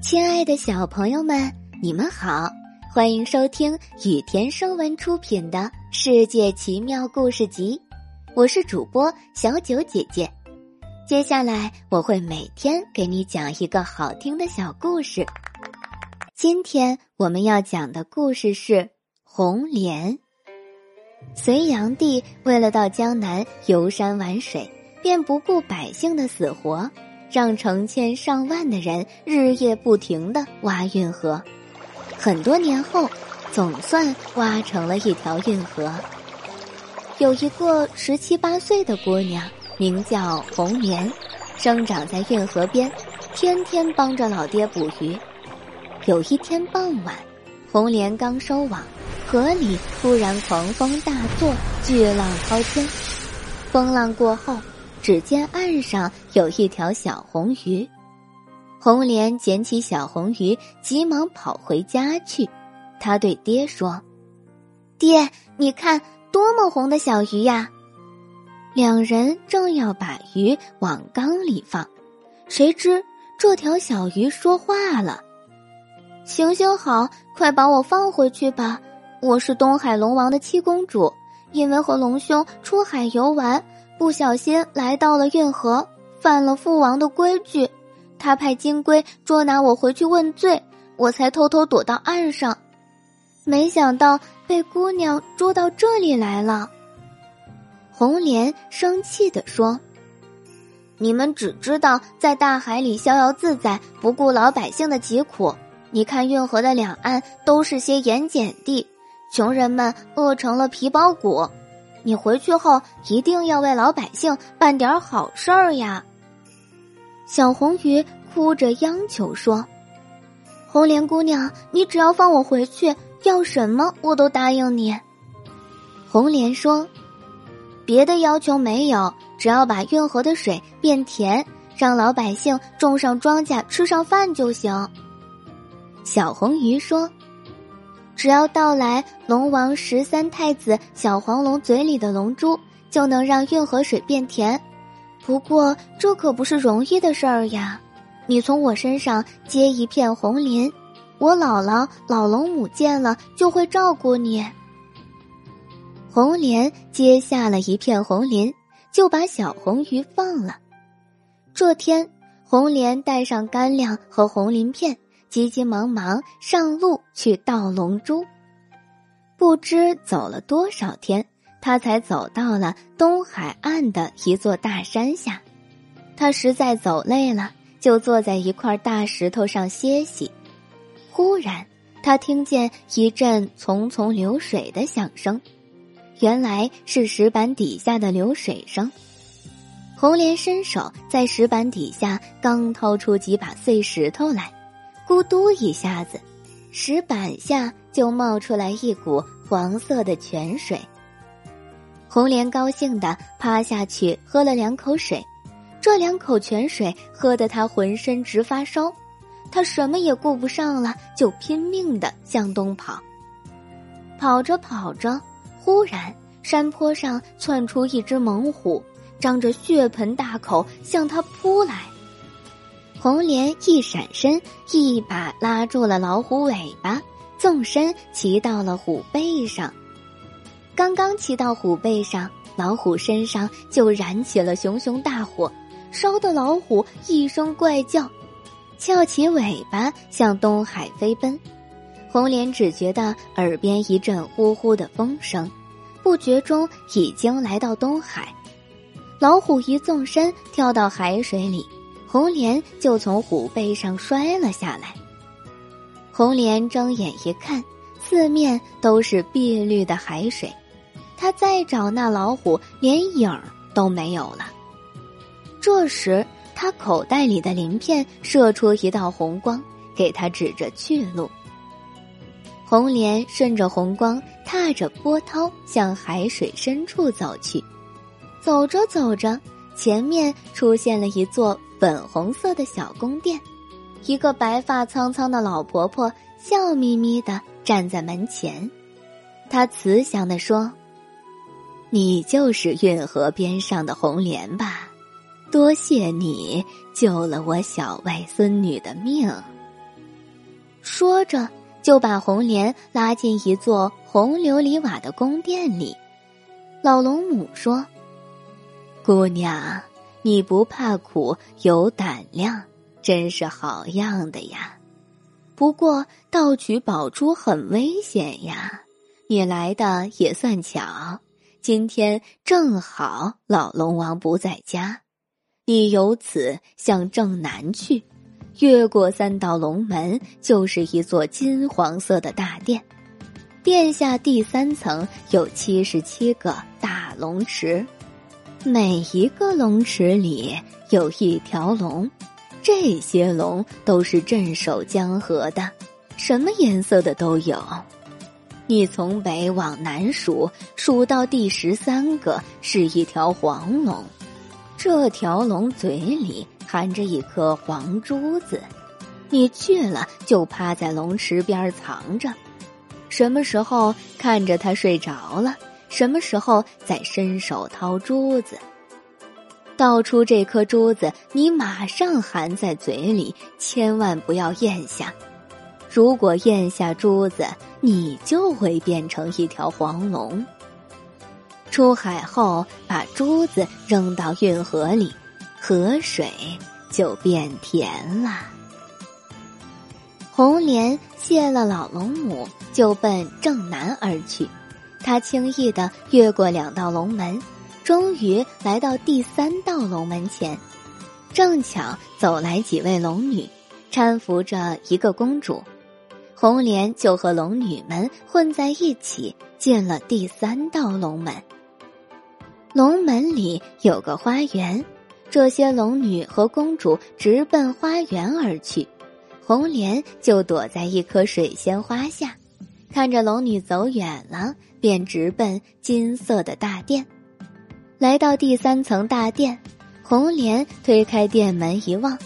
亲爱的小朋友们，你们好，欢迎收听雨田声文出品的《世界奇妙故事集》，我是主播小九姐姐。接下来我会每天给你讲一个好听的小故事。今天我们要讲的故事是红莲。隋炀帝为了到江南游山玩水，便不顾百姓的死活。让成千上万的人日夜不停的挖运河，很多年后，总算挖成了一条运河。有一个十七八岁的姑娘，名叫红莲，生长在运河边，天天帮着老爹捕鱼。有一天傍晚，红莲刚收网，河里突然狂风大作，巨浪滔天。风浪过后。只见岸上有一条小红鱼，红莲捡起小红鱼，急忙跑回家去。他对爹说：“爹，你看多么红的小鱼呀！”两人正要把鱼往缸里放，谁知这条小鱼说话了：“行行好，快把我放回去吧！我是东海龙王的七公主，因为和龙兄出海游玩。”不小心来到了运河，犯了父王的规矩，他派金龟捉拿我回去问罪，我才偷偷躲到岸上，没想到被姑娘捉到这里来了。红莲生气地说：“你们只知道在大海里逍遥自在，不顾老百姓的疾苦。你看运河的两岸都是些盐碱地，穷人们饿成了皮包骨。”你回去后一定要为老百姓办点好事儿呀！小红鱼哭着央求说：“红莲姑娘，你只要放我回去，要什么我都答应你。”红莲说：“别的要求没有，只要把运河的水变甜，让老百姓种上庄稼，吃上饭就行。”小红鱼说。只要盗来龙王十三太子小黄龙嘴里的龙珠，就能让运河水变甜。不过这可不是容易的事儿呀！你从我身上接一片红鳞，我姥姥老龙母见了就会照顾你。红莲接下了一片红鳞，就把小红鱼放了。这天，红莲带上干粮和红鳞片。急急忙忙上路去盗龙珠，不知走了多少天，他才走到了东海岸的一座大山下。他实在走累了，就坐在一块大石头上歇息。忽然，他听见一阵淙淙流水的响声，原来是石板底下的流水声。红莲伸手在石板底下刚掏出几把碎石头来。咕嘟一下子，石板下就冒出来一股黄色的泉水。红莲高兴的趴下去喝了两口水，这两口泉水喝得他浑身直发烧，他什么也顾不上了，就拼命的向东跑。跑着跑着，忽然山坡上窜出一只猛虎，张着血盆大口向他扑来。红莲一闪身，一把拉住了老虎尾巴，纵身骑到了虎背上。刚刚骑到虎背上，老虎身上就燃起了熊熊大火，烧得老虎一声怪叫，翘起尾巴向东海飞奔。红莲只觉得耳边一阵呼呼的风声，不觉中已经来到东海。老虎一纵身跳到海水里。红莲就从虎背上摔了下来。红莲睁眼一看，四面都是碧绿的海水，他再找那老虎，连影儿都没有了。这时，他口袋里的鳞片射出一道红光，给他指着去路。红莲顺着红光，踏着波涛向海水深处走去。走着走着，前面出现了一座。粉红色的小宫殿，一个白发苍苍的老婆婆笑眯眯的站在门前，她慈祥的说：“你就是运河边上的红莲吧？多谢你救了我小外孙女的命。”说着，就把红莲拉进一座红琉璃瓦的宫殿里。老龙母说：“姑娘，你不怕苦，有胆量，真是好样的呀。不过盗取宝珠很危险呀。你来的也算巧，今天正好老龙王不在家，你由此向正南去。”越过三道龙门，就是一座金黄色的大殿。殿下第三层有七十七个大龙池，每一个龙池里有一条龙。这些龙都是镇守江河的，什么颜色的都有。你从北往南数，数到第十三个是一条黄龙。这条龙嘴里。含着一颗黄珠子，你去了就趴在龙池边藏着，什么时候看着它睡着了，什么时候再伸手掏珠子。倒出这颗珠子，你马上含在嘴里，千万不要咽下。如果咽下珠子，你就会变成一条黄龙。出海后，把珠子扔到运河里。河水就变甜了。红莲谢了老龙母，就奔正南而去。他轻易的越过两道龙门，终于来到第三道龙门前。正巧走来几位龙女，搀扶着一个公主。红莲就和龙女们混在一起，进了第三道龙门。龙门里有个花园。这些龙女和公主直奔花园而去，红莲就躲在一棵水仙花下，看着龙女走远了，便直奔金色的大殿。来到第三层大殿，红莲推开殿门一望，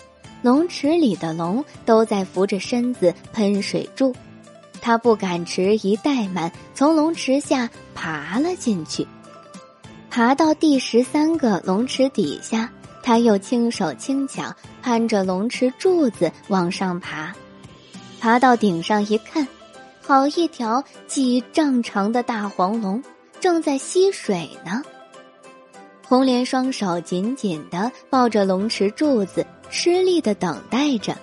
龙池里的龙都在扶着身子喷水柱，她不敢迟疑怠慢，从龙池下爬了进去，爬到第十三个龙池底下。他又轻手轻脚攀着龙池柱子往上爬，爬到顶上一看，好一条几丈长的大黄龙正在吸水呢。红莲双手紧紧的抱着龙池柱子，吃力的等待着。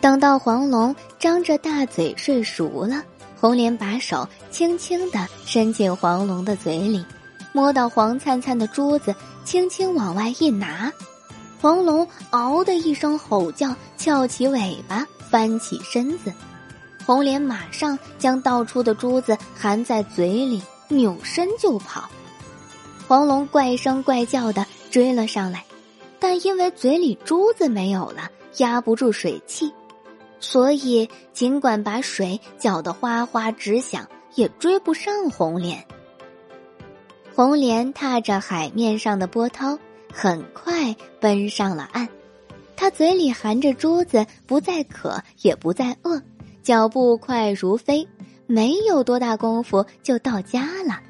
等到黄龙张着大嘴睡熟了，红莲把手轻轻的伸进黄龙的嘴里。摸到黄灿灿的珠子，轻轻往外一拿，黄龙嗷的一声吼叫，翘起尾巴，翻起身子。红莲马上将倒出的珠子含在嘴里，扭身就跑。黄龙怪声怪叫的追了上来，但因为嘴里珠子没有了，压不住水汽，所以尽管把水搅得哗哗直响，也追不上红莲。红莲踏着海面上的波涛，很快奔上了岸。他嘴里含着珠子，不再渴，也不再饿，脚步快如飞，没有多大功夫就到家了。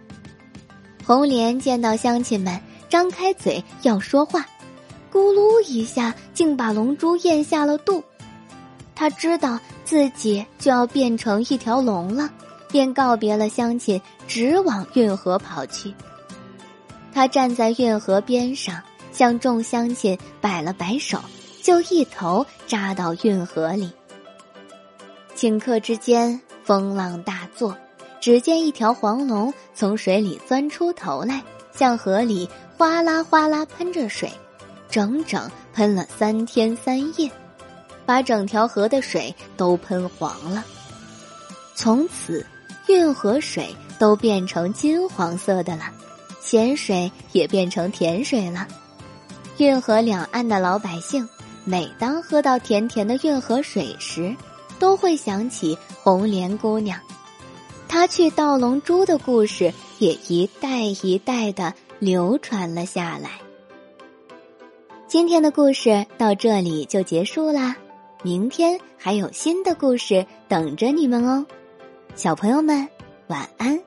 红莲见到乡亲们，张开嘴要说话，咕噜一下，竟把龙珠咽下了肚。他知道自己就要变成一条龙了，便告别了乡亲，直往运河跑去。他站在运河边上，向众乡亲摆了摆手，就一头扎到运河里。顷刻之间，风浪大作，只见一条黄龙从水里钻出头来，向河里哗啦哗啦喷着水，整整喷了三天三夜，把整条河的水都喷黄了。从此，运河水都变成金黄色的了。咸水也变成甜水了。运河两岸的老百姓，每当喝到甜甜的运河水时，都会想起红莲姑娘。她去盗龙珠的故事也一代一代的流传了下来。今天的故事到这里就结束啦，明天还有新的故事等着你们哦，小朋友们晚安。